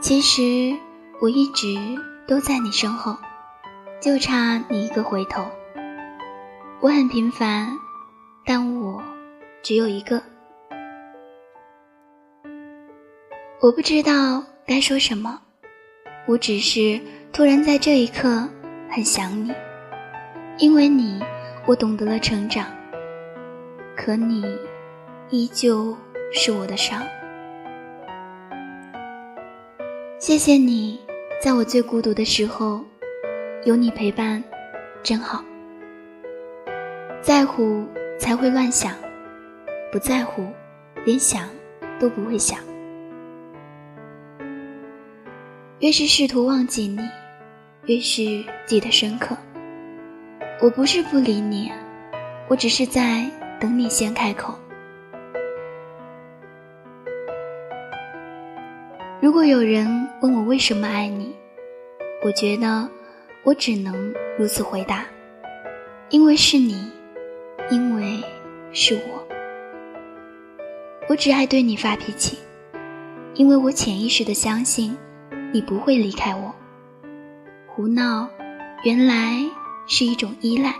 其实我一直都在你身后，就差你一个回头。我很平凡，但我只有一个。我不知道该说什么，我只是突然在这一刻很想你，因为你，我懂得了成长。可你，依旧是我的伤。谢谢你，在我最孤独的时候，有你陪伴，真好。在乎才会乱想，不在乎，连想都不会想。越是试图忘记你，越是记得深刻。我不是不理你，我只是在等你先开口。如果有人问我为什么爱你，我觉得我只能如此回答：因为是你，因为是我。我只爱对你发脾气，因为我潜意识的相信。你不会离开我。胡闹，原来是一种依赖。